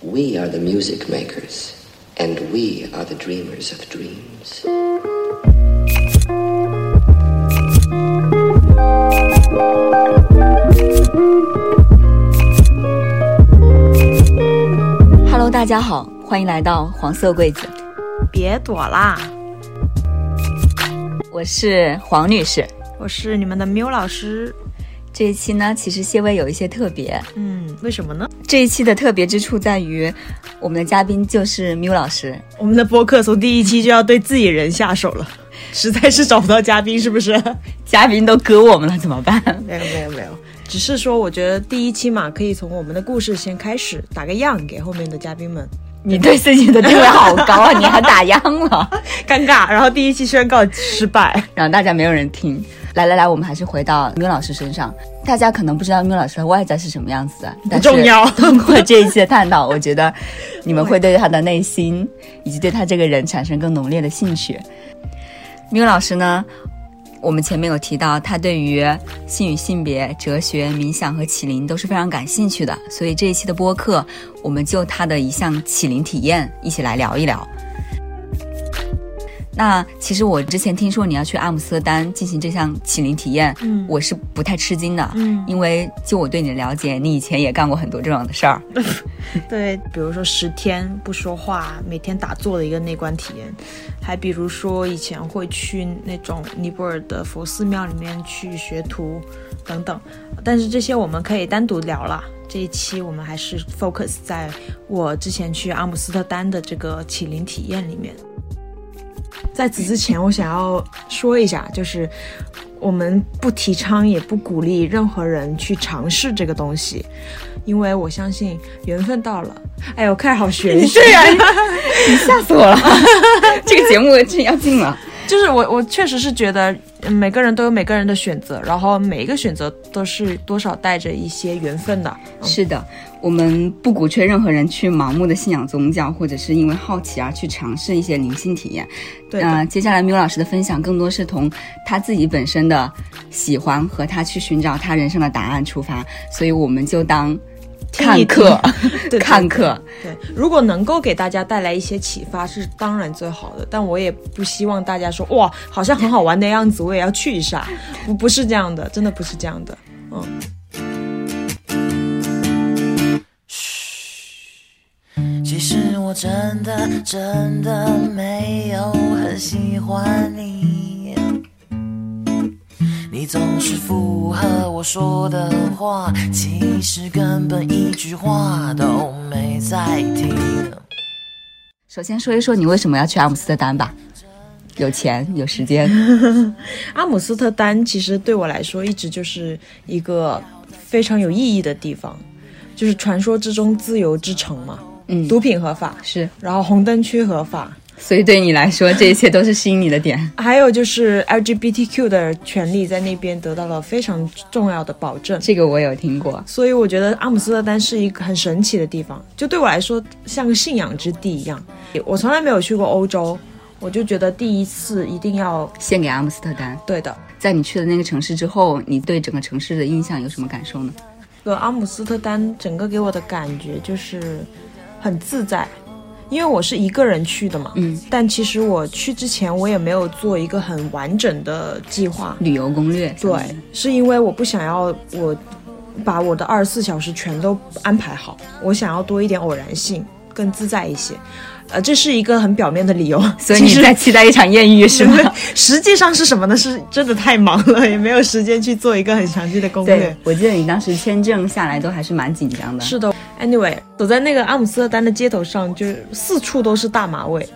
We are the music makers, and we are the dreamers of dreams. 大家好，欢迎来到黄色柜子。别躲啦！我是黄女士，我是你们的缪老师。这一期呢，其实些微有一些特别。嗯，为什么呢？这一期的特别之处在于，我们的嘉宾就是缪老师。我们的播客从第一期就要对自己人下手了，实在是找不到嘉宾，是不是？嘉宾都割我们了，怎么办？没有，没有，没有。只是说，我觉得第一期嘛，可以从我们的故事先开始，打个样给后面的嘉宾们。你对自己的地位好高啊！你还打样了，尴尬。然后第一期宣告失败，然后大家没有人听。来来来，我们还是回到缪老师身上。大家可能不知道缪老师的外在是什么样子的，不重要。通过这一期的探讨，我觉得你们会对他的内心以及对他这个人产生更浓烈的兴趣。缪老师呢？我们前面有提到，他对于性与性别、哲学、冥想和启灵都是非常感兴趣的，所以这一期的播客，我们就他的一项启灵体验一起来聊一聊。那其实我之前听说你要去阿姆斯特丹进行这项启灵体验，嗯，我是不太吃惊的，嗯，因为就我对你的了解，你以前也干过很多这样的事儿，对，比如说十天不说话，每天打坐的一个内观体验，还比如说以前会去那种尼泊尔的佛寺庙里面去学徒等等，但是这些我们可以单独聊了。这一期我们还是 focus 在我之前去阿姆斯特丹的这个启灵体验里面。在此之前，我想要说一下，就是我们不提倡也不鼓励任何人去尝试这个东西，因为我相信缘分到了。哎呦，看好玄 学呀！你吓死我了，这个节目真要进了。就是我，我确实是觉得每个人都有每个人的选择，然后每一个选择都是多少带着一些缘分的。是的，我们不鼓吹任何人去盲目的信仰宗教，或者是因为好奇而去尝试一些灵性体验。对，嗯，接下来缪老师的分享更多是从他自己本身的喜欢和他去寻找他人生的答案出发，所以我们就当。看课，看客。对，如果能够给大家带来一些启发，是当然最好的。但我也不希望大家说哇，好像很好玩的样子，我也要去一下。不，不是这样的，真的不是这样的。嗯。我真的真的没有很喜欢你。你总是附和我说的话，其实根本一句话都没在听。首先说一说你为什么要去阿姆斯特丹吧？有钱有时间。阿姆斯特丹其实对我来说一直就是一个非常有意义的地方，就是传说之中自由之城嘛。嗯，毒品合法是，然后红灯区合法。所以对你来说，这一切都是吸引你的点。还有就是 LGBTQ 的权利在那边得到了非常重要的保证。这个我有听过。所以我觉得阿姆斯特丹是一个很神奇的地方，就对我来说像个信仰之地一样。我从来没有去过欧洲，我就觉得第一次一定要献给阿姆斯特丹。对的，在你去了那个城市之后，你对整个城市的印象有什么感受呢？呃，阿姆斯特丹整个给我的感觉就是很自在。因为我是一个人去的嘛，嗯，但其实我去之前我也没有做一个很完整的计划旅游攻略，对，是因为我不想要我把我的二十四小时全都安排好，我想要多一点偶然性，更自在一些。呃，这是一个很表面的理由，所以你在期待一场艳遇是吗？实际上是什么呢？是真的太忙了，也没有时间去做一个很详细的攻略。我记得你当时签证下来都还是蛮紧张的。是的，Anyway，走在那个阿姆斯特丹的街头上，就是四处都是大麻味，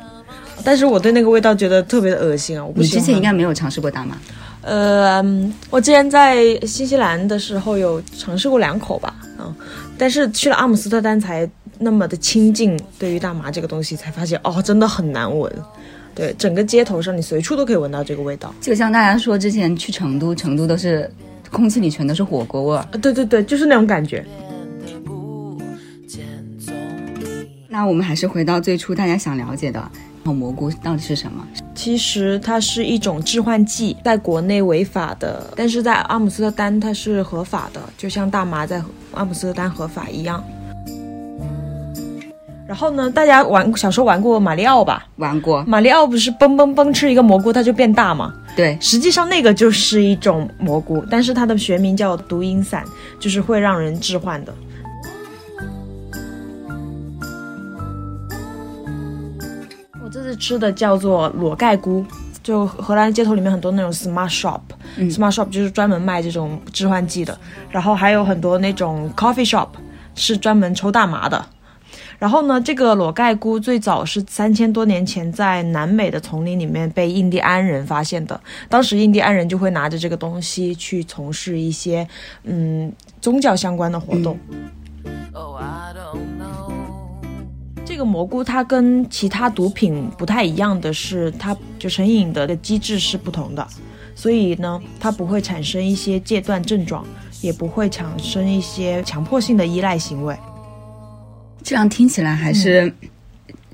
但是我对那个味道觉得特别的恶心啊！我你之前应该没有尝试过大麻？呃，我之前在新西兰的时候有尝试过两口吧，嗯，但是去了阿姆斯特丹才。那么的亲近，对于大麻这个东西，才发现哦，真的很难闻。对，整个街头上，你随处都可以闻到这个味道。就像大家说，之前去成都，成都都是空气里全都是火锅味儿。对对对，就是那种感觉。那我们还是回到最初大家想了解的，蘑菇到底是什么？其实它是一种致幻剂，在国内违法的，但是在阿姆斯特丹它是合法的，就像大麻在阿姆斯特丹合法一样。然后呢，大家玩小时候玩过马里奥吧？玩过，马里奥不是嘣嘣嘣吃一个蘑菇它就变大吗？对，实际上那个就是一种蘑菇，但是它的学名叫毒蝇伞，就是会让人致幻的。次吃的叫做裸盖菇，就荷兰街头里面很多那种 smart shop，smart、shop 就是专门卖这种致幻剂的，然后还有很多那种 coffee shop 是专门抽大麻的。然后呢，这个裸盖菇最早是三千多年前在南美的丛林里面被印第安人发现的。当时印第安人就会拿着这个东西去从事一些嗯宗教相关的活动。Oh, I don't know. 这个蘑菇它跟其他毒品不太一样的是，它就成瘾的机制是不同的，所以呢，它不会产生一些戒断症状，也不会产生一些强迫性的依赖行为。这样听起来还是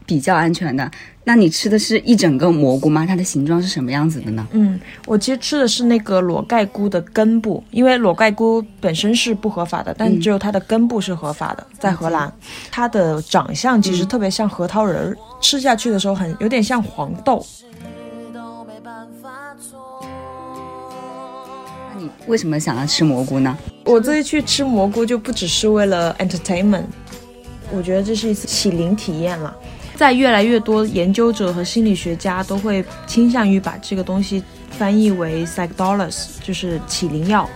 比较安全的。那你吃的是一整个蘑菇吗？它的形状是什么样子的呢？嗯，我其实吃的是那个裸盖菇的根部，因为裸盖菇本身是不合法的，但只有它的根部是合法的，在荷兰，它的长相其实特别像核桃仁儿，吃下去的时候很有点像黄豆。都没办法做。那你为什么想要吃蘑菇呢？我这次去吃蘑菇就不只是为了 entertainment，我觉得这是一次启灵体验了。在越来越多研究者和心理学家都会倾向于把这个东西翻译为 psychedelics，就是起灵药，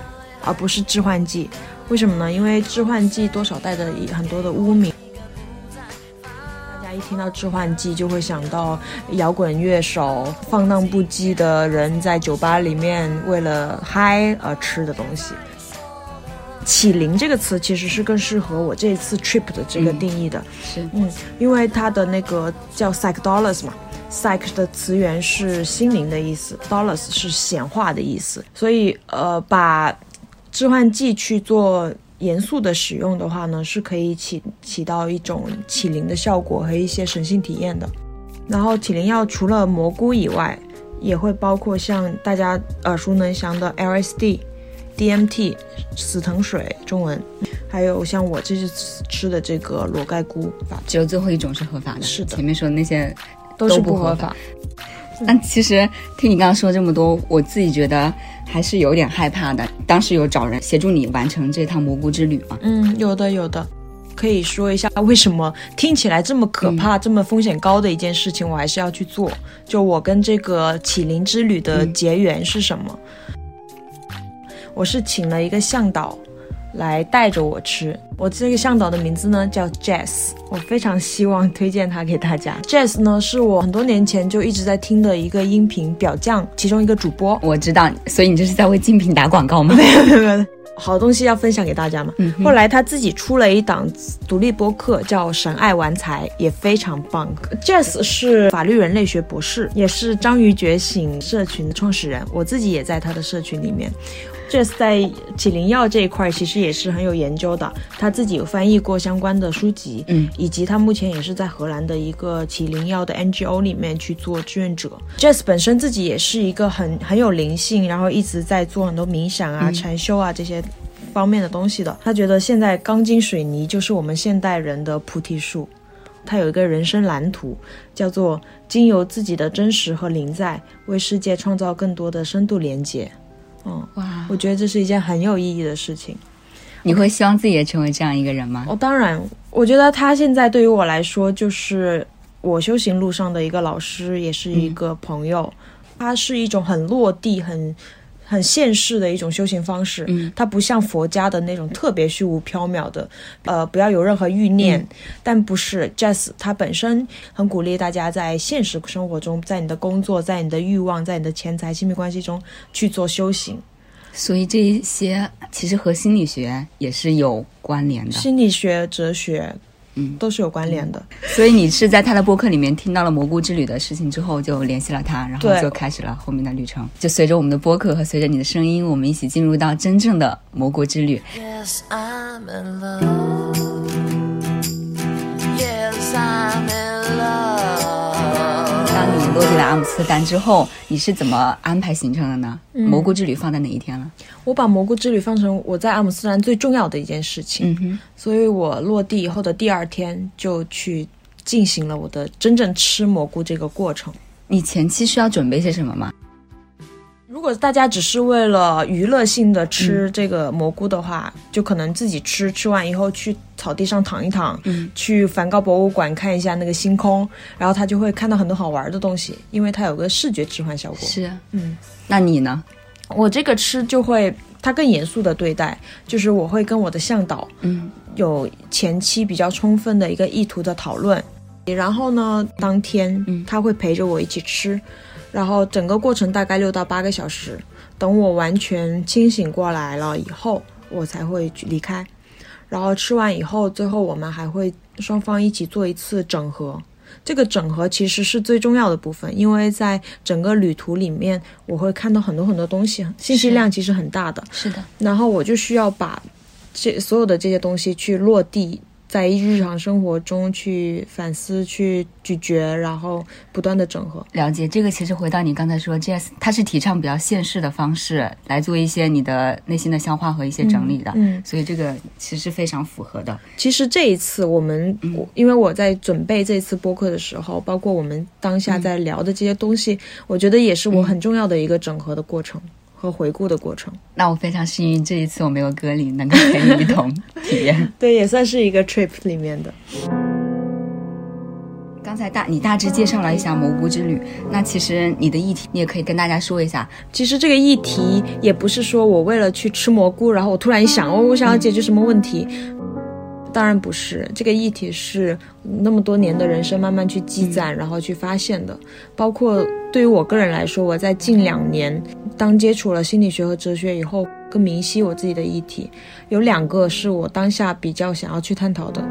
而不是致幻剂。为什么呢？因为致幻剂多少带着很多的污名。大家一听到致幻剂，就会想到摇滚乐手、放荡不羁的人在酒吧里面为了嗨而吃的东西。启灵这个词其实是更适合我这一次 trip 的这个定义的，是。嗯，因为它的那个叫 psychedelics 嘛，psych 的词源是心灵的意思，dollars 是显化的意思，所以呃，把致幻剂去做严肃的使用的话呢，是可以起起到一种启灵的效果和一些神性体验的。然后启灵药除了蘑菇以外，也会包括像大家耳熟能详的 LSD、DMT、死藤水中文，还有像我这次吃的这个裸盖菇吧，只有最后一种是合法的。是的前面说的那些都是都不合法不合法。但其实听你刚刚说这么多，我自己觉得还是有点害怕的。当时有找人协助你完成这趟蘑菇之旅吗？嗯，有的有的，可以说一下为什么听起来这么可怕、这么风险高的一件事情，我还是要去做。就我跟这个启灵之旅的结缘是什么？我是请了一个向导来带着我吃。我这个向导的名字呢叫 Jess，我非常希望推荐他给大家。Jess 呢是我很多年前就一直在听的一个音频表匠其中一个主播，我知道，所以你这是在为竞品打广告吗？没有没有好东西要分享给大家嘛。后来他自己出了一档独立播客，叫《神爱玩财》，也非常棒。Jess 是法律人类学博士，也是章鱼觉醒社群的创始人，我自己也在他的社群里面。Jess 在起灵药这一块其实也是很有研究的，他自己有翻译过相关的书籍，嗯，以及他目前也是在荷兰的一个起灵药的 NGO 里面去做志愿者。Jess 本身自己也是一个很很有灵性，然后一直在做很多冥想啊、禅修啊这些方面的东西的。他觉得现在钢筋水泥就是我们现代人的菩提树。他有一个人生蓝图，叫做“经由自己的真实和灵在，为世界创造更多的深度连接”。嗯，哇，我觉得这是一件很有意义的事情。你会希望自己也成为这样一个人吗？哦，当然，我觉得他现在对于我来说，就是我修行路上的一个老师，也是一个朋友。他是一种很落地、很很现世的一种修行方式。嗯，它不像佛家的那种特别虚无缥缈的，呃，不要有任何欲念。但不是 Jazz，它本身很鼓励大家在现实生活中，在你的工作、在你的欲望、在你的钱财、亲密关系中去做修行。所以这一些其实和心理学也是有关联的。心理学、哲学，嗯都是有关联的。所以你是在他的播客里面听到了蘑菇之旅的事情之后，就联系了他，然后就开始了后面的旅程。就随着我们的播客和随着你的声音，我们一起进入到真正的蘑菇之旅。Yes, I'm in love. 落地了阿姆斯特丹之后，你是怎么安排行程的呢？嗯蘑菇之旅放在哪一天了？我把蘑菇之旅放成我在阿姆斯特丹最重要的一件事情，嗯哼，所以我落地以后的第二天就去进行了我的真正吃蘑菇这个过程。你前期需要准备些什么吗？如果大家只是为了娱乐性的吃这个蘑菇的话，就可能自己吃，吃完以后去草地上躺一躺，嗯。去梵高博物馆看一下那个星空，然后他就会看到很多好玩的东西，因为它有个视觉置换效果。是，嗯，那你呢？我这个吃就会，他更严肃的对待，就是我会跟我的向导嗯。有前期比较充分的一个意图的讨论，然后呢，当天嗯。他会陪着我一起吃，然后整个过程大概六到八个小时，等我完全清醒过来了以后，我才会去离开。然后吃完以后，最后我们还会双方一起做一次整合。这个整合其实是最重要的部分，因为在整个旅途里面，我会看到很多很多东西，信息量其实很大的。是的，然后我就需要把这所有的这些东西去落地，在日常生活中去反思、去咀嚼，然后不断的整合。了解这个。其实回到你刚才说，Jazz 他是提倡比较现世的方式来做一些你的内心的消化和一些整理的，嗯，所以这个其实是非常符合的。其实这一次我们，我因为我在准备这次播客的时候，包括我们当下在聊的这些东西，我觉得也是我很重要的一个整合的过程和回顾的过程。那我非常幸运，这一次我没有隔离，能够陪你一同 体验。对，也算是一个 trip 里面的。刚才大你大致介绍了一下蘑菇之旅，那其实你的议题你也可以跟大家说一下。其实这个议题也不是说我为了去吃蘑菇，然后我突然一想，哦，我想要解决什么问题。当然不是，这个议题是那么多年的人生慢慢去积攒，然后去发现的。包括对于我个人来说，我在近两年当接触了心理学和哲学以后，更明晰我自己的议题，有两个是我当下比较想要去探讨的，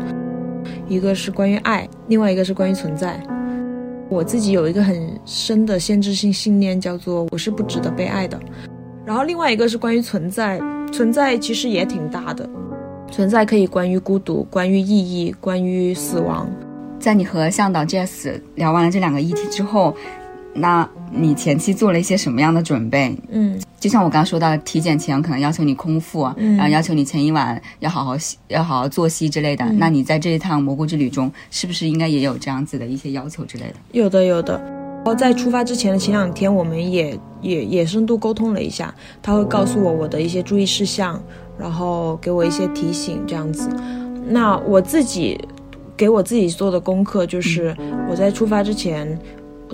一个是关于爱，另外一个是关于存在。我自己有一个很深的限制性信念，叫做我是不值得被爱的。然后另外一个是关于存在，存在其实也挺大的，存在可以关于孤独，关于意义，关于死亡。在你和向导 Jess 聊完了这两个议题之后，那你前期做了一些什么样的准备？嗯，就像我刚刚说到，体检前可能要求你空腹，嗯然后要求你前一晚要好好洗要好好作息之类的。那你在这一趟蘑菇之旅中，是不是应该也有这样子的一些要求之类的？有的有的。然后在出发之前的前两天，我们也也也深度沟通了一下，他会告诉我我的一些注意事项，然后给我一些提醒，这样子。那我自己给我自己做的功课就是，我在出发之前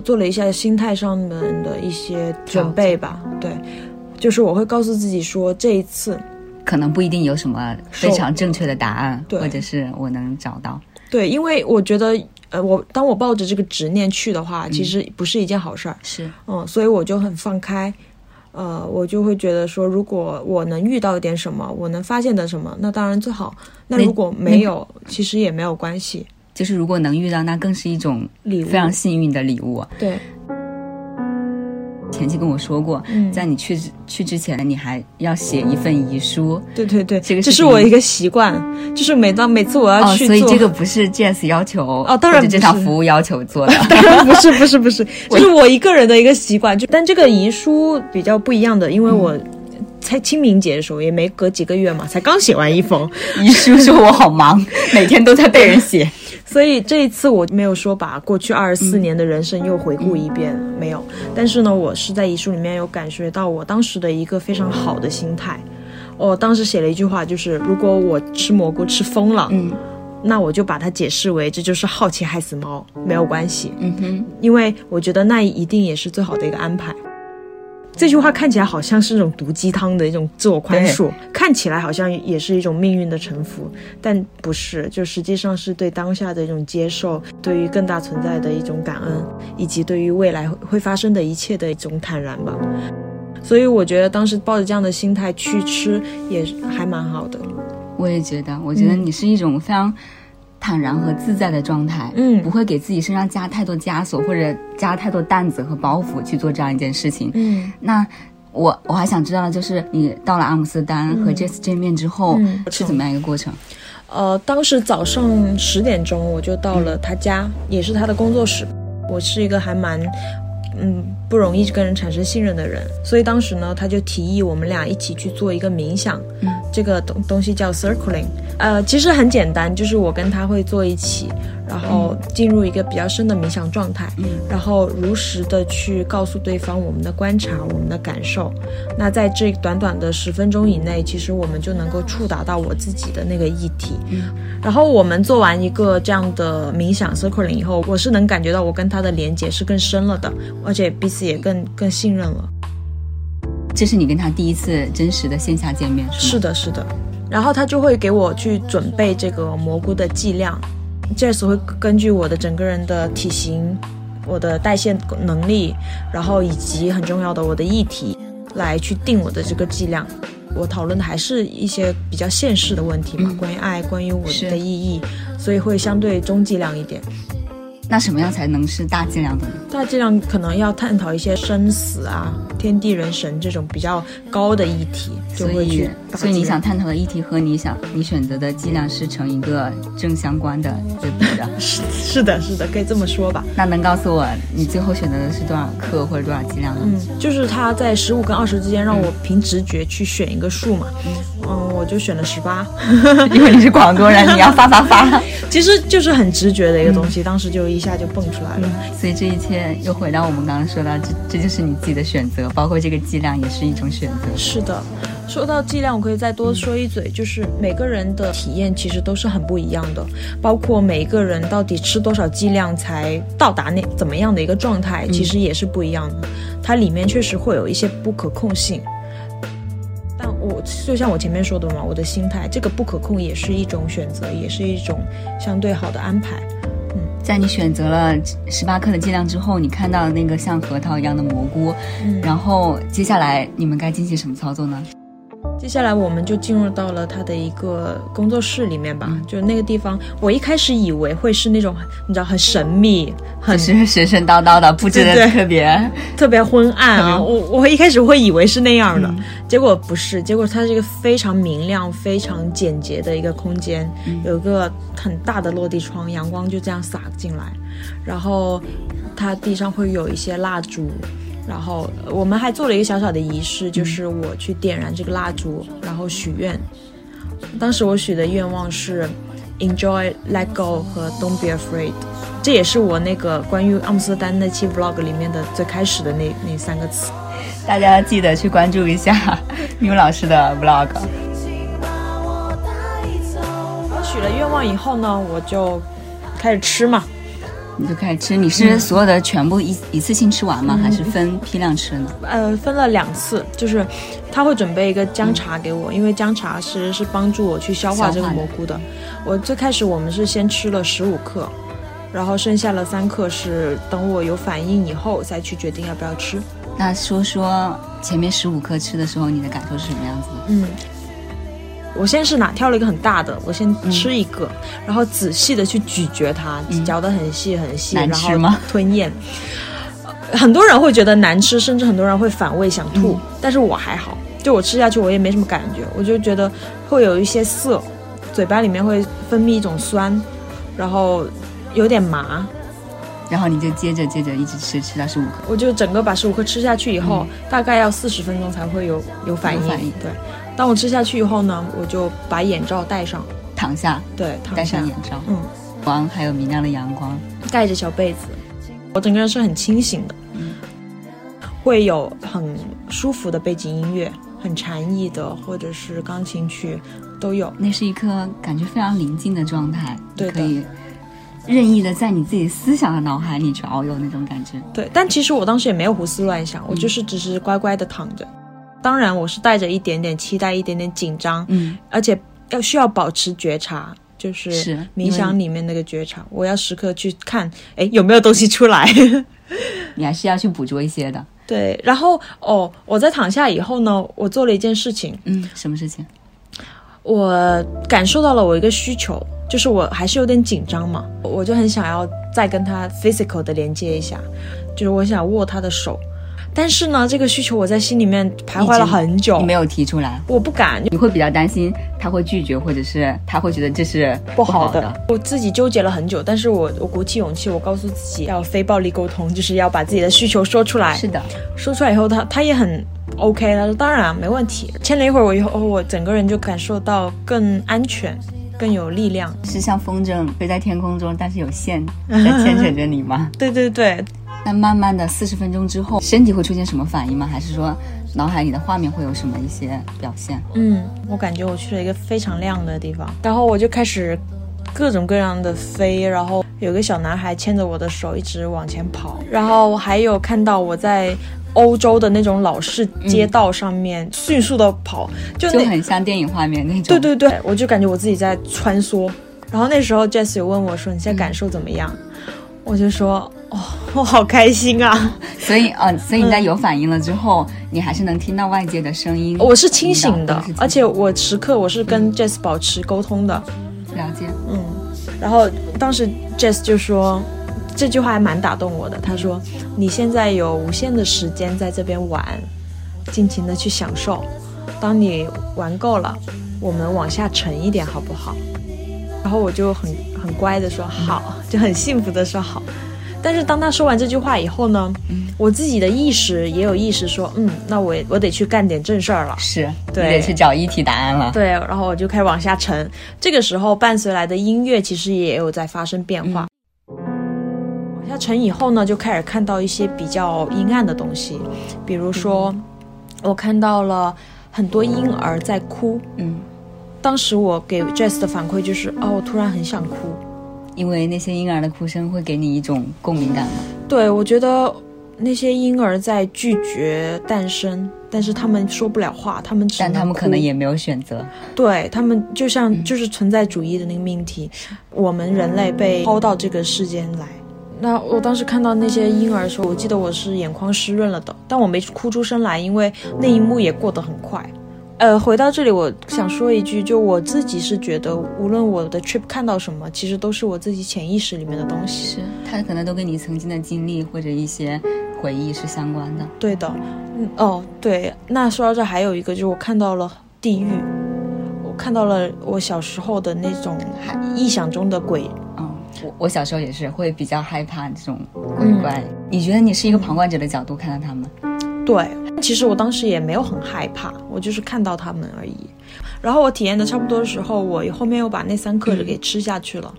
做了一下心态上面的一些准备吧。对，就是我会告诉自己说，这一次可能不一定有什么非常正确的答案，对或者是我能找到。对，因为我觉得，呃，我当我抱着这个执念去的话，其实不是一件好事儿。是，嗯，所以我就很放开，呃，我就会觉得说，如果我能遇到一点什么，我能发现的什么，那当然最好。那那如果没有，其实也没有关系。就是如果能遇到，那更是一种礼物非常幸运的礼物。对，前期跟我说过，嗯在你去之去之前，你还要写一份遗书。对对对，这个这是我一个习惯，就是每当每次我要哦，去做，所以这个不是 Jess 要求哦当然或者这不是场服务要求做的。当然不是不是不是，这 是我一个人的一个习惯。就但这个遗书比较不一样的，因为我才清明节的时候也没隔几个月嘛，才刚写完一封，遗书说我好忙，每天都在被人写。所以这一次我没有说把过去二十四年的人生又回顾一遍，没有。但是呢，我是在遗书里面有感觉到我当时的一个非常好的心态。我当时写了一句话，就是如果我吃蘑菇吃疯了，嗯那我就把它解释为这就是好奇害死猫，没有关系。嗯哼，因为我觉得那一定也是最好的一个安排。这句话看起来好像是那种毒鸡汤的一种自我宽恕，看起来好像也是一种命运的臣服，但不是，就实际上是对当下的一种接受，对于更大存在的一种感恩，以及对于未来会发生的一切的一种坦然吧。所以我觉得当时抱着这样的心态去吃，也还蛮好的。我也觉得，我觉得嗯你是一种非常坦然和自在的状态，嗯不会给自己身上加太多枷锁或者加太多担子和包袱去做这样一件事情。嗯那我我还想知道的就是，你到了阿姆斯特丹和 Jess 见面之后、嗯是怎么样一个过程？呃，当时早上十点钟我就到了他家，也是他的工作室。我是一个还蛮，嗯，不容易跟人产生信任的人，所以当时呢，他就提议我们俩一起去做一个冥想，嗯，这个东东西叫 circling，呃，其实很简单，就是我跟他会坐一起，然后进入一个比较深的冥想状态，嗯，然后如实的去告诉对方我们的观察、我们的感受，那在这短短的十分钟以内，其实我们就能够触达到我自己的那个议题，嗯，然后我们做完一个这样的冥想 circling 以后，我是能感觉到我跟他的连接是更深了的，而且彼此也更更信任了。这是你跟他第一次真实的线下见面，是吗？是的，是的。然后他就会给我去准备这个蘑菇的剂量，Jess 会根据我的整个人的体型、我的代谢能力，然后以及很重要的我的议题，来去定我的这个剂量。我讨论的还是一些比较现实的问题嘛，关于爱，关于我的意义，所以会相对中剂量一点。那什么样才能是大剂量的呢？大剂量可能要探讨一些生死啊、天地人神这种比较高的议题，就所以会去，所以你想探讨的议题和你想你选择的剂量是成一个正相关的对比的。是是的，是的，可以这么说吧。那能告诉我你最后选择的是多少克或者多少剂量吗？嗯，就是他在十五跟二十之间，让我凭直觉去选一个数嘛。嗯，我就选了十八，因为你是广东人，你要发发发。其实就是很直觉的一个东西，当时就一下就蹦出来了。所以这一切又回到我们刚刚说到，这这就是你自己的选择，包括这个剂量也是一种选择。是的，说到剂量，我可以再多说一嘴，就是每个人的体验其实都是很不一样的，包括每一个人到底吃多少剂量才到达那怎么样的一个状态，其实也是不一样的。它里面确实会有一些不可控性。但我就像我前面说的嘛，我的心态，这个不可控也是一种选择，也是一种相对好的安排。在你选择了十八克的剂量之后，你看到那个像核桃一样的蘑菇，然后接下来你们该进行什么操作呢？接下来我们就进入到了他的一个工作室里面吧，就那个地方，我一开始以为会是那种你知道很神秘、很是神神叨叨的，布置的对对特别。特别昏暗啊，嗯我我一开始会以为是那样的，结果不是，结果它是一个非常明亮、非常简洁的一个空间，有一个很大的落地窗，阳光就这样洒进来，然后它地上会有一些蜡烛。然后呃我们还做了一个小小的仪式，就是我去点燃这个蜡烛，然后许愿。当时我许的愿望是 enjoy, let go 和 don't be afraid。这也是我那个关于阿姆斯特丹那期 vlog 里面的最开始的那那三个词。大家记得去关注一下 缪老师的 vlog。我许了愿望以后呢，我就开始吃嘛。你就开始吃，你是所有的全部一一次性吃完吗？还是分批量吃呢？呃，分了两次，就是他会准备一个姜茶给我，因为姜茶其实是帮助我去消化这个蘑菇的。我最开始我们是先吃了十五克，然后剩下了三克是等我有反应以后再去决定要不要吃。那说说前面十五克吃的时候，你的感受是什么样子的？嗯，我先是拿挑了一个很大的，我先吃一个，然后仔细的去咀嚼它，嚼得很细很细，难然后吞咽。呃很多人会觉得难吃，甚至很多人会反胃想吐，但是我还好，就我吃下去我也没什么感觉，我就觉得会有一些涩，嘴巴里面会分泌一种酸，然后有点麻，然后你就接着接着一直吃，吃到十五克。我就整个把十五颗吃下去以后，大概要四十分钟才会有有反应。有反应。对，当我吃下去以后呢，我就把眼罩戴上，躺下，对，躺戴下上眼罩，嗯，光还有明亮的阳光，盖着小被子，我整个人是很清醒的，嗯。会有很舒服的背景音乐，很禅意的，或者是钢琴曲都有。那是一颗感觉非常宁静的状态，对可以任意的在你自己思想的脑海里去遨游那种感觉。对，但其实我当时也没有胡思乱想，我就是只是乖乖的躺着。当然，我是带着一点点期待，一点点紧张，嗯，而且要需要保持觉察，就是是冥想里面那个觉察，我要时刻去看，哎，有没有东西出来。你还是要去捕捉一些的。对，然后哦，我在躺下以后呢，我做了一件事情，嗯，什么事情？我感受到了我一个需求，就是我还是有点紧张嘛，我就很想要再跟他 physical 的连接一下，就是我想握他的手，但是呢，这个需求我在心里面徘徊了很久你，没有提出来，我不敢，你会比较担心他会拒绝，或者是他会觉得这是不好好的。我自己纠结了很久，但是我我鼓起勇气，我告诉自己要非暴力沟通，就是要把自己的需求说出来。是的，说出来以后，他他也很 OK，他说当然啊没问题。牵了一会儿我以后，我整个人就感受到更安全，更有力量。是像风筝飞在天空中，但是有线 在牵扯着你吗？对对对，那慢慢的四十分钟之后，身体会出现什么反应吗？还是说脑海里的画面会有什么一些表现？嗯，我感觉我去了一个非常亮的地方，然后我就开始各种各样的飞，然后有个小男孩牵着我的手一直往前跑，然后还有看到我在欧洲的那种老式街道上面迅速的跑，就很像电影画面那种。对对对，我就感觉我自己在穿梭。然后那时候 Jess 有问我说：“你现在感受怎么样？”我就说：“哦，我好开心啊！所以呃，所以你在有反应了之后，你还是能听到外界的声音。我是清醒的而且我时刻我是跟 Jess 保持沟通的。了解，嗯，然后当时 Jess 就说这句话还蛮打动我的。他说：“你现在有无限的时间在这边玩，尽情的去享受。当你玩够了，我们往下沉一点，好不好？”然后我就很很乖的说好，就很幸福的说好。但是当他说完这句话以后呢，我自己的意识也有意识说，嗯，那我我得去干点正事儿了。是，对你得去找一题答案了。对，然后我就开始往下沉。这个时候伴随来的音乐其实也有在发生变化。往下沉以后呢，就开始看到一些比较阴暗的东西，比如说，我看到了很多婴儿在哭。嗯，当时我给 Jess 的反馈就是，哦，我突然很想哭。因为那些婴儿的哭声会给你一种共鸣感嘛。对，我觉得那些婴儿在拒绝诞生，但是他们说不了话，他们只但他们可能也没有选择。对他们就像就是存在主义的那个命题，我们人类被抛到这个世间来。那我当时看到那些婴儿的时候，我记得我是眼眶湿润了的，但我没哭出声来，因为那一幕也过得很快。呃，回到这里，我想说一句，就我自己是觉得，无论我的 trip 看到什么，其实都是我自己潜意识里面的东西。是，它可能都跟你曾经的经历或者一些回忆是相关的。对的，嗯，哦，对。那说到这，还有一个就是我看到了地狱，我看到了我小时候的那种臆想中的鬼。嗯，我我小时候也是会比较害怕这种鬼怪。你觉得你是一个旁观者的角度看到他们？对，其实我当时也没有很害怕，我就是看到他们而已。然后我体验的差不多的时候，我后面又把那三克给吃下去了。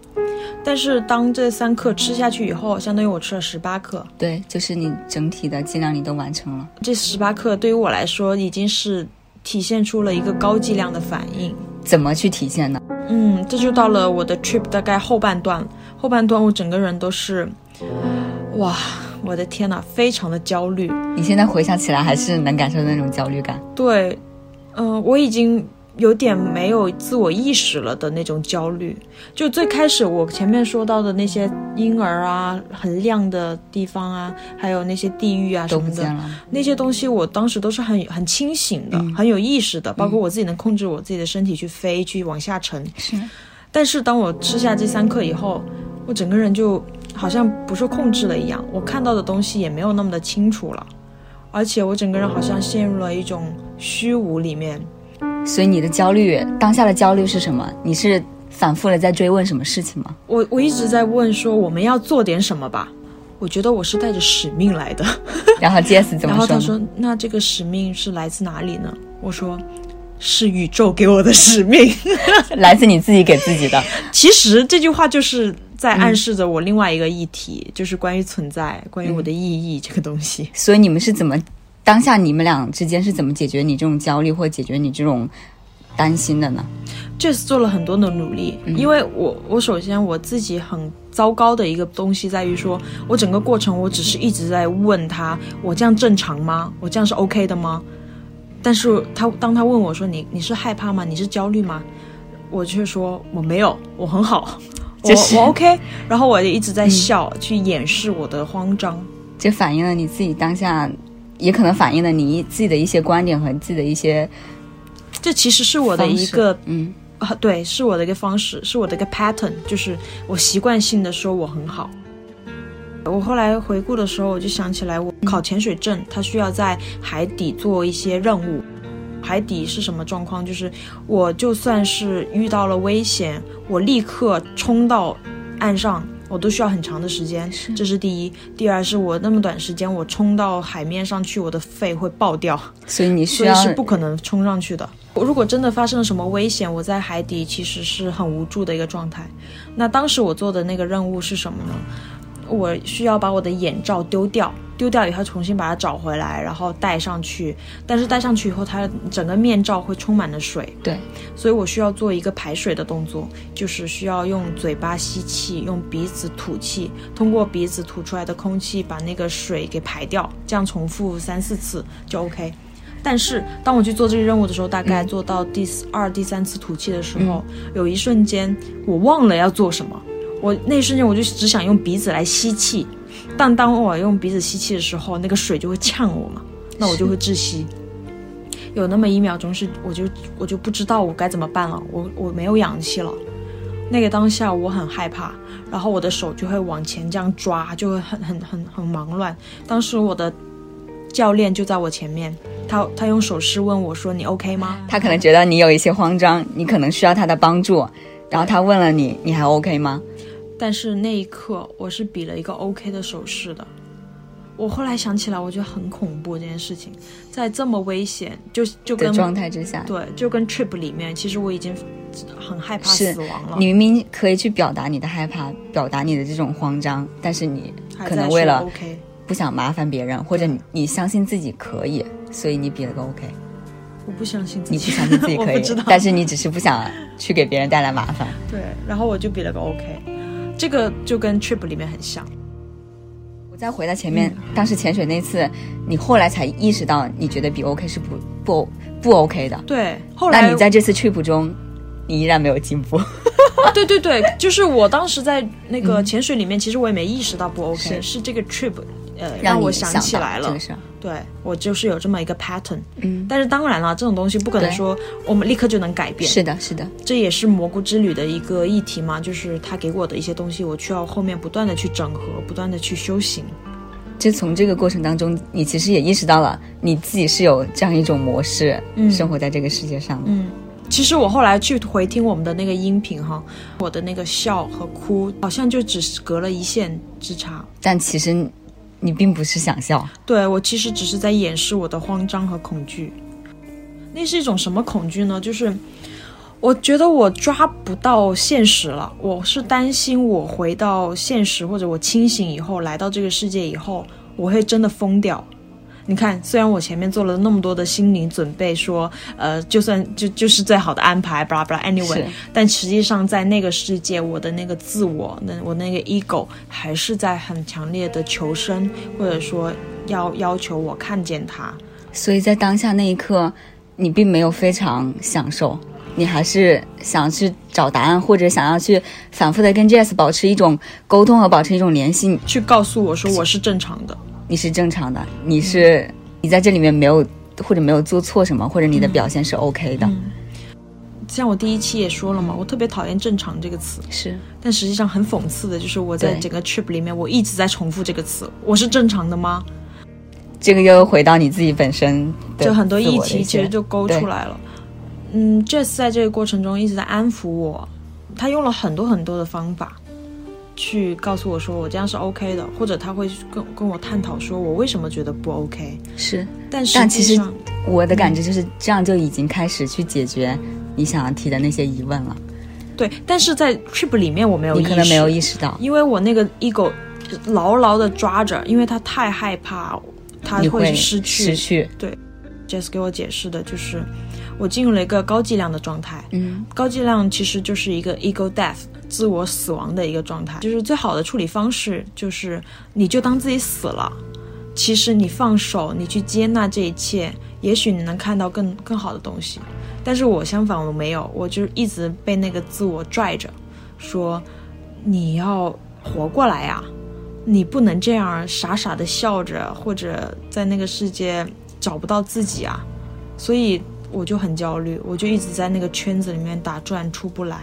但是当这三克吃下去以后，相当于我吃了十八克。对，就是你整体的剂量你都完成了。这十八克对于我来说已经是体现出了一个高剂量的反应。怎么去体现呢？嗯，这就到了我的 trip 大概后半段，后半段我整个人都是，哇，我的天呐，非常的焦虑。你现在回想起来还是能感受到那种焦虑感。对，嗯、我已经有点没有自我意识了的那种焦虑。就最开始我前面说到的那些婴儿啊，很亮的地方啊，还有那些地狱啊什么的那些东西我当时都是很很清醒的，嗯很有意识的，包括我自己能控制我自己的身体去飞，去往下沉。是但是当我吃下这三克以后，我整个人就好像不受控制了一样，我看到的东西也没有那么的清楚了，而且我整个人好像陷入了一种虚无里面。所以你的焦虑，当下的焦虑是什么？你是反复的在追问什么事情吗？我我一直在问说我们要做点什么吧。我觉得我是带着使命来的。然后 Jess 怎然后他？说：“那这个使命是来自哪里呢？”我说：“是宇宙给我的使命。来自你自己给自己的。”其实这句话就是在暗示着我另外一个议题，就是关于存在，关于我的意义这个东西。所以你们是怎么，当下你们俩之间是怎么解决你这种焦虑或解决你这种担心的呢？Jess 做了很多的努力，因为我我首先我自己很糟糕的一个东西在于说，我整个过程我只是一直在问他，我这样正常吗？我这样是 OK 的吗？但是他当他问我说你你是害怕吗？你是焦虑吗？我却说我没有，我很好，我就是我 OK。然后我就一直在笑，去掩饰我的慌张。这反映了你自己当下，也可能反映了你自己的一些观点和自己的一些这其实是我的一个嗯，啊，对，是我的一个方式，是我的一个 pattern，就是我习惯性的说我很好。我后来回顾的时候，我就想起来，我考潜水证，它需要在海底做一些任务。海底是什么状况？就是我就算是遇到了危险，我立刻冲到岸上，我都需要很长的时间。这是第一。第二是我那么短时间，我冲到海面上去，我的肺会爆掉，所以你需要所以是不可能冲上去的。如果真的发生了什么危险，我在海底其实是很无助的一个状态。那当时我做的那个任务是什么呢？我需要把我的眼罩丢掉，丢掉以后重新把它找回来，然后戴上去。但是戴上去以后，它整个面罩会充满了水，对，所以我需要做一个排水的动作，就是需要用嘴巴吸气，用鼻子吐气，通过鼻子吐出来的空气把那个水给排掉，这样重复三四次就 OK。但是当我去做这个任务的时候，大概做到第二、第三次吐气的时候，有一瞬间我忘了要做什么。我那一瞬间我就只想用鼻子来吸气，但当我用鼻子吸气的时候，那个水就会呛我嘛，那我就会窒息。有那么一秒钟是，我就我就不知道我该怎么办了，我我没有氧气了。那个当下我很害怕，然后我的手就会往前这样抓，就会很很很很忙乱。当时我的教练就在我前面，他他用手势问我说：“你 OK 吗？”他可能觉得你有一些慌张，你可能需要他的帮助，然后他问了你，你还 OK 吗？但是那一刻我是比了一个 OK 的手势的。我后来想起来，我觉得很恐怖这件事情，在这么危险，就就跟状态之下，对，就跟 Trip 里面，其实我已经很害怕死亡了。你明明可以去表达你的害怕，表达你的这种慌张，但是你可能为了不想麻烦别人，或者你你相信自己可以，所以你比了个 OK。我不相信自己，你不相信自己可以 但是你只是不想去给别人带来麻烦。对，然后我就比了个 OK，这个就跟 Trip 里面很像。我再回到前面，当时潜水那次，你后来才意识到，你觉得比 OK 是不不不 OK 的。对，后来那你在这次 trip 中，你依然没有进步。啊，对对对，就是我当时在那个潜水里面，其实我也没意识到不 OK，是是这个 trip，呃，让我想起来了这个，事儿。对我就是有这么一个 pattern。嗯，但是当然了，这种东西不可能说我们立刻就能改变，是的，是的，这也是蘑菇之旅的一个议题嘛，就是他给我的一些东西，我需要后面不断的去整合，不断的去修行。就从这个过程当中，你其实也意识到了你自己是有这样一种模式，嗯生活在这个世界上的。嗯，其实我后来去回听我们的那个音频哈，我的那个笑和哭好像就只是隔了一线之差。但其实你并不是想笑，对我其实只是在掩饰我的慌张和恐惧。那是一种什么恐惧呢？就是我觉得我抓不到现实了，我是担心我回到现实或者我清醒以后来到这个世界以后，我会真的疯掉。你看，虽然我前面做了那么多的心理准备，说，呃，就算就就是最好的安排，巴拉巴拉，anyway，但实际上在那个世界，我的那个自我，那我那个 ego 还是在很强烈的求生，或者说要要求我看见它。所以在当下那一刻，你并没有非常享受，你还是想去找答案，或者想要去反复的跟 Jess 保持一种沟通和保持一种联系。去告诉我说我是正常的。你是正常的，你是你在这里面没有或者没有做错什么，或者你的表现是 OK 的，像我第一期也说了嘛，我特别讨厌“正常”这个词，是。但实际上很讽刺的就是我在对。整个 trip 里面，我一直在重复这个词：我是正常的吗？这个又回到你自己本身就很多议题其实就勾出来了。嗯，Jess 在这个过程中一直在安抚我，他用了很多很多的方法去告诉我说我这样是 OK 的，或者他会跟跟我探讨说我为什么觉得不 OK。是。但是但其实，我的感觉就是这样就已经开始去解决你想要提的那些疑问了，对，但是在 trip 里面我没有意识，你可能没有意识到，因为我那个 ego 牢牢的抓着，因为他太害怕他会失去。失去，Jess 给我解释的就是，我进入了一个高剂量的状态。嗯，高剂量其实就是一个 ego death，自我死亡的一个状态。就是最好的处理方式就是，你就当自己死了。其实你放手，你去接纳这一切，也许你能看到更更好的东西。但是我相反，我没有，我就一直被那个自我拽着，说你要活过来呀、你不能这样傻傻的笑着，或者在那个世界找不到自己啊。所以我就很焦虑，我就一直在那个圈子里面打转，出不来。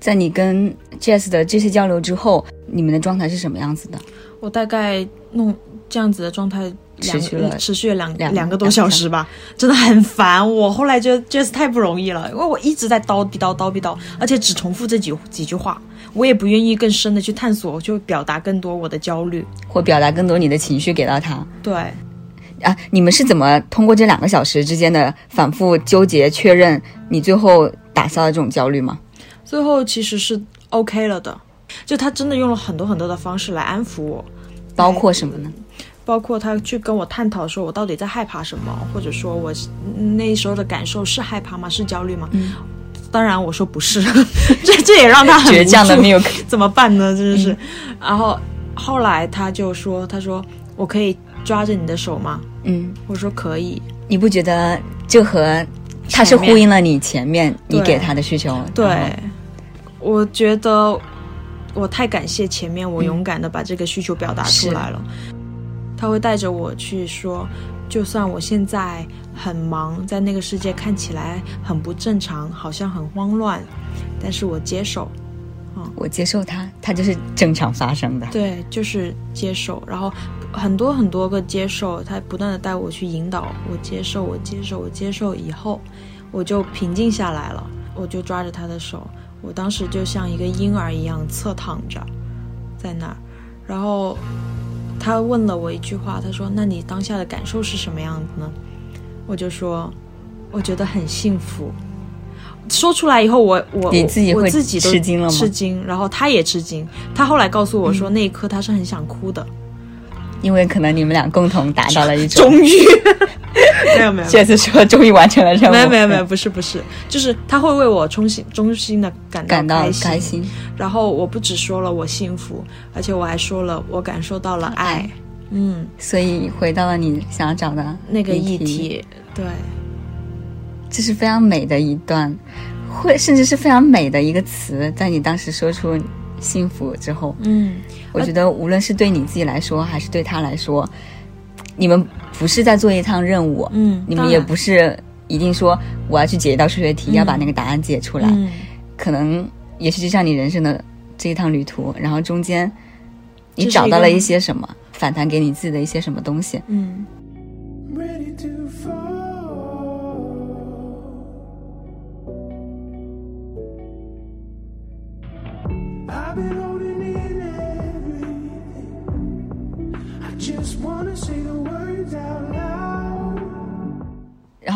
在你跟 Jess 的这些交流之后，你们的状态是什么样子的？我大概弄这样子的状态持续了持续了两两两个多小时吧，真的很烦。我后来觉得 Jess 太不容易了，因为我一直在叨逼叨叨逼叨，而且只重复这几几句话，我也不愿意更深的去探索，就表达更多我的焦虑。或表达更多你的情绪给到他对，啊？你们是怎么通过这两个小时之间的反复纠结确认，你最后打消了这种焦虑吗？最后其实是 OK 了的，就他真的用了很多很多的方式来安抚我。包括什么呢？包括他去跟我探讨说我到底在害怕什么，或者说我嗯那时候的感受是害怕吗？是焦虑吗？当然我说不是，这这也让他很倔强的无助 Milk 怎么办呢？真的是。然后后来他就说，他说我可以抓着你的手吗？嗯，我说可以。你不觉得就和他是呼应了你前面你给他的需求？然对后，我觉得我太感谢前面我勇敢的把这个需求表达出来了。他会带着我去说，就算我现在很忙，在那个世界看起来很不正常，好像很慌乱，但是我接受，我接受他，他就是正常发生的。对，就是接受，然后很多很多个接受，他不断的带我去引导我接受，我接受，我接受以后，我就平静下来了，我就抓着他的手，我当时就像一个婴儿一样侧躺着，在那儿，然后他问了我一句话，他说：“那你当下的感受是什么样子呢？”我就说：“我觉得很幸福。”说出来以后，我我你自己我自己都吃惊了吗吃惊，然后他也吃惊。他后来告诉我说，那一刻他是很想哭的。因为可能你们俩共同达到了一种，终于，没有没有这次说终于完成了任务，没有没有没有，不是不是，就是他会为我衷心衷心的感感到开心。然后我不只说了我幸福，而且我还说了我感受到了爱。爱。嗯，所以回到了你想要找的那个议题，对，这是非常美的一段，会甚至是非常美的一个词，在你当时说出幸福之后，嗯，我觉得无论是对你自己来说，还是对他来说，你们不是在做一趟任务，嗯你们也不是一定说我要去解一道数学题，嗯。要把那个答案解出来，嗯。可能也许就像你人生的这一趟旅途，然后中间你找到了一些什么，反弹给你自己的一些什么东西，嗯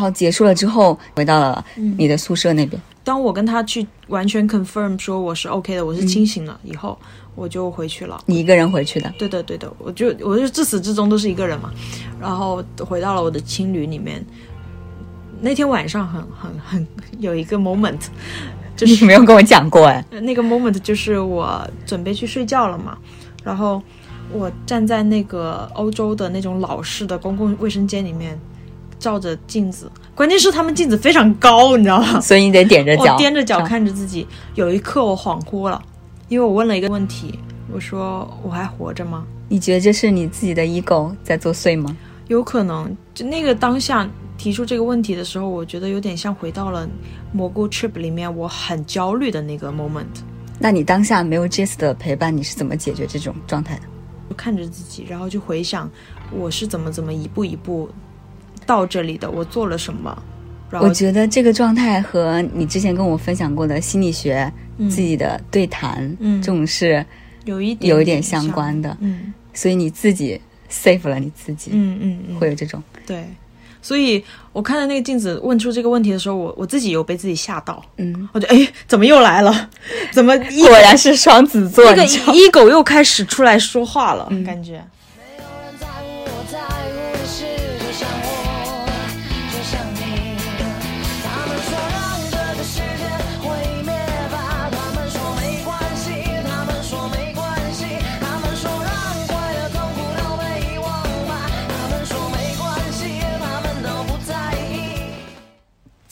后结束了之后，回到了你的宿舍那边，当我跟他去完全 confirm 说我是 OK 的，我是清醒了以后，我就回去了。你一个人回去的，对的，对的，我就我就自始至终都是一个人嘛，然后回到了我的青旅里面。那天晚上很很很有一个 moment，就 你是没有跟我讲过哎，那个 moment 就是我准备去睡觉了嘛，然后我站在那个欧洲的那种老式的公共卫生间里面，照着镜子，关键是他们镜子非常高，你知道吗？所以你得踮着脚，我踮着脚，看着自己，有一刻我恍惚了，因为我问了一个问题，我说我还活着吗？你觉得这是你自己的 ego 在作祟吗？有可能，就那个当下提出这个问题的时候，我觉得有点像回到了蘑菇 trip 里面我很焦虑的那个 moment，那你当下没有 Jess 的陪伴，你是怎么解决这种状态的？就看着自己，然后就回想我是怎么怎么一步一步到这里的，我做了什么，我觉得这个状态和你之前跟我分享过的心理学、嗯自己的对谈，嗯这种是有一点有一点相关的，嗯所以你自己 save 了你自己，嗯嗯嗯，会有这种。对。所以我看到那个镜子问出这个问题的时候，我我自己有被自己吓到，嗯，我觉得哎，怎么又来了？怎么 果然是双子座，那个你知道吗 ego 又开始出来说话了，感觉。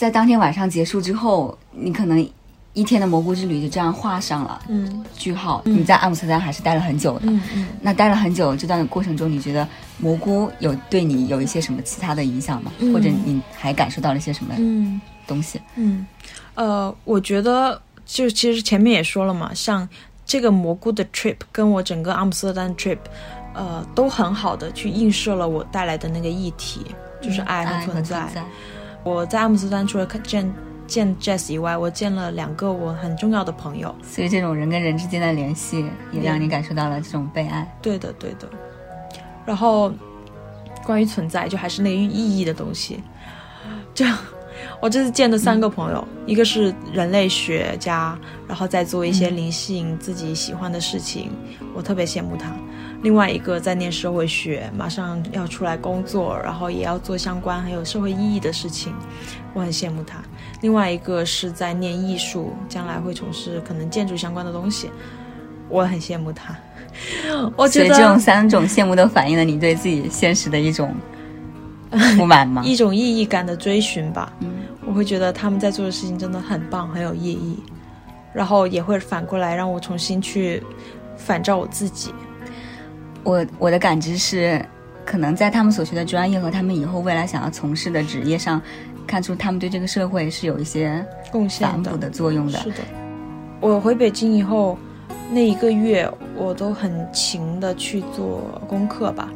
在当天晚上结束之后，你可能一天的蘑菇之旅就这样画上了嗯句号。你在阿姆斯特丹还是待了很久的，嗯嗯，那待了很久这段过程中，你觉得蘑菇有对你有一些什么其他的影响吗？或者你还感受到了一些什么嗯东西？嗯，呃，我觉得就其实前面也说了嘛，像这个蘑菇的 trip 跟我整个阿姆斯特丹 trip，呃，都很好的去映射了我带来的那个议题，就是爱和存在。我在阿姆斯特丹除了看见见 Jess 以外，我见了两个我很重要的朋友。所以这种人跟人之间的联系，也让你感受到了这种被爱。对的，对的。然后关于存在，就还是那个意义的东西。这样，我这次见的三个朋友，一个是人类学家，然后再做一些灵性自己喜欢的事情，我特别羡慕他。另外一个在念社会学，马上要出来工作，然后也要做相关很有社会意义的事情，我很羡慕他。另外一个是在念艺术，将来会从事可能建筑相关的东西，我很羡慕他。我觉得所以这种三种羡慕都反映了你对自己现实的一种不满吗？一种意义感的追寻吧。嗯，我会觉得他们在做的事情真的很棒，很有意义，然后也会反过来让我重新去反照我自己。我我的感知是，可能在他们所学的专业和他们以后未来想要从事的职业上，看出他们对这个社会是有一些贡献的反哺的作用的。是的，我回北京以后那一个月，我都很勤的去做功课吧。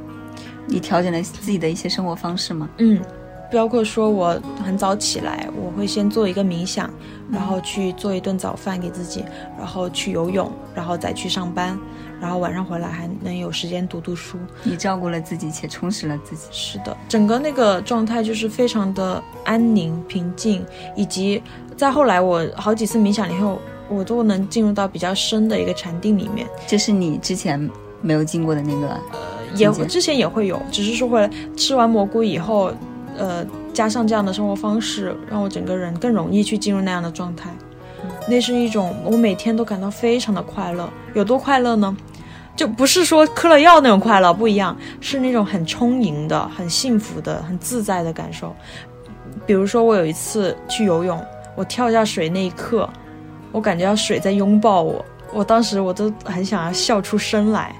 你调整了自己的一些生活方式吗？嗯，包括说我很早起来，我会先做一个冥想，然后去做一顿早饭给自己，然后去游泳，然后再去上班，然后晚上回来还能有时间读读书。你照顾了自己，且充实了自己。是的，整个那个状态就是非常的安宁、平静，以及在后来我好几次冥想以后，我都能进入到比较深的一个禅定里面。这是你之前没有进过的那个，呃也之前也会有，只是说回来吃完蘑菇以后，呃，加上这样的生活方式，让我整个人更容易去进入那样的状态。那是一种我每天都感到非常的快乐，有多快乐呢？就不是说嗑了药那种快乐，不一样，是那种很充盈的、很幸福的、很自在的感受。比如说，我有一次去游泳，我跳下水那一刻，我感觉到水在拥抱我，我当时我都很想要笑出声来。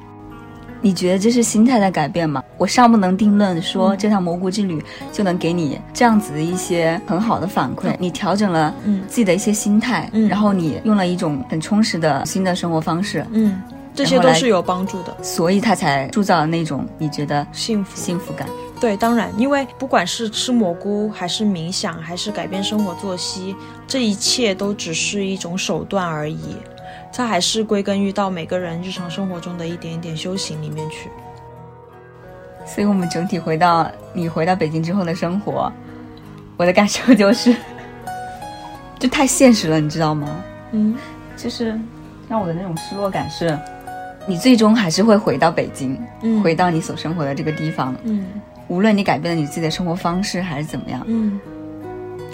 你觉得这是心态的改变吗？我尚不能定论说这趟蘑菇之旅就能给你这样子的一些很好的反馈。你调整了嗯自己的一些心态，嗯然后你用了一种很充实的新的生活方式，嗯，这些都是有帮助的，所以他才铸造了那种你觉得幸福。幸福感。对，当然，因为不管是吃蘑菇，还是冥想，还是改变生活作息，这一切都只是一种手段而已，它还是归根于到每个人日常生活中的一点一点修行里面去。所以我们整体回到你回到北京之后的生活，我的感受 就是，就太现实了，你知道吗？嗯就是让我的那种失落感是，你最终还是会回到北京，嗯回到你所生活的这个地方，嗯无论你改变了你自己的生活方式还是怎么样，嗯，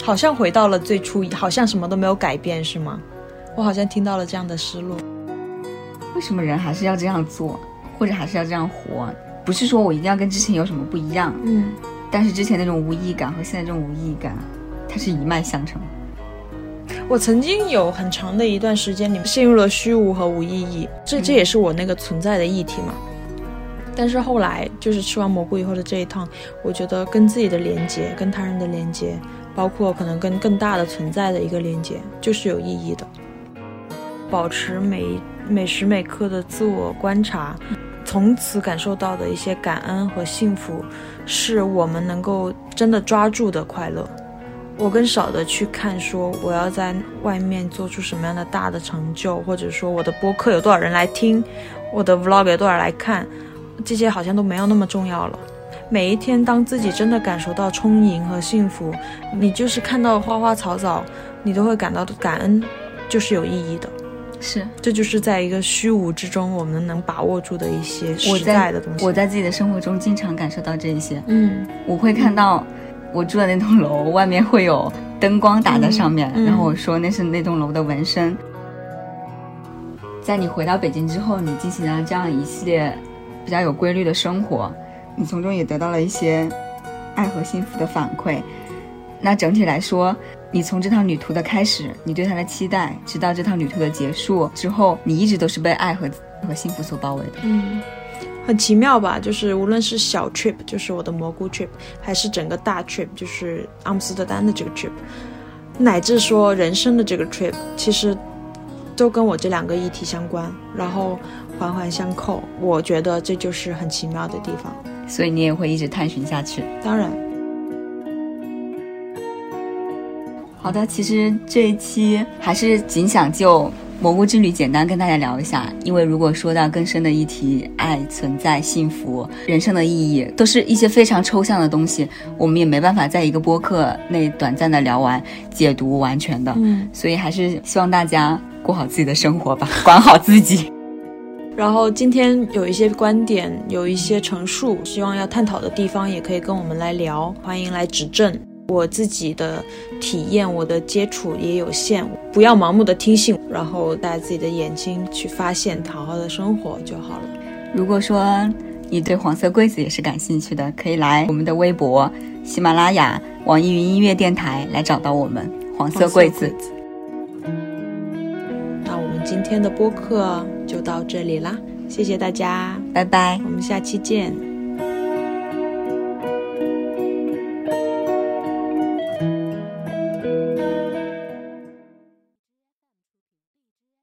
好像回到了最初，好像什么都没有改变，是吗？我好像听到了这样的失落。为什么人还是要这样做，或者还是要这样活？不是说我一定要跟之前有什么不一样，嗯但是之前那种无意义感和现在这种无意义感，它是一脉相承。我曾经有很长的一段时间里面陷入了虚无和无意义，这这也是我那个存在的议题嘛。但是后来就是吃完蘑菇以后的这一趟，我觉得跟自己的连接、跟他人的连接，包括可能跟更大的存在的一个连接，就是有意义的。保持每每时每刻的自我观察，从此感受到的一些感恩和幸福，是我们能够真的抓住的快乐。我更少的去看说我要在外面做出什么样的大的成就，或者说我的播客有多少人来听，我的 vlog 有多少来看，这些好像都没有那么重要了。每一天，当自己真的感受到充盈和幸福，你就是看到花花草草，你都会感到感恩，就是有意义的。是这就是在一个虚无之中，我们能把握住的一些我实在的东西。我在自己的生活中经常感受到这一些，嗯我会看到我住的那栋楼外面会有灯光打在上面，然后我说那是那栋楼的纹身。在你回到北京之后，你进行了这样一系列比较有规律的生活，你从中也得到了一些爱和幸福的反馈。那整体来说，你从这趟旅途的开始，你对他的期待，直到这趟旅途的结束之后，你一直都是被爱和和幸福所包围的。嗯，很奇妙吧？就是无论是小 trip，就是我的蘑菇 trip，还是整个大 trip，就是阿姆斯特丹的这个 trip，乃至说人生的这个 trip，其实都跟我这两个议题相关，然后环环相扣。我觉得这就是很奇妙的地方。所以你也会一直探寻下去。当然，好的，其实这一期还是仅想就蘑菇之旅简单跟大家聊一下，因为如果说到更深的议题，爱、存在、幸福、人生的意义，都是一些非常抽象的东西，我们也没办法在一个播客内短暂的聊完、解读完全的。嗯，所以还是希望大家过好自己的生活吧，管好自己。然后今天有一些观点，有一些陈述，希望要探讨的地方，也可以跟我们来聊，欢迎来指正。我自己的体验，我的接触也有限，不要盲目的听信，然后带自己的眼睛去发现，好好的生活就好了。如果说你对黄色柜子也是感兴趣的，可以来我们的微博、喜马拉雅、网易云音乐电台来找到我们黄色柜子。那我们今天的播客就到这里啦，谢谢大家，拜拜。我们下期见。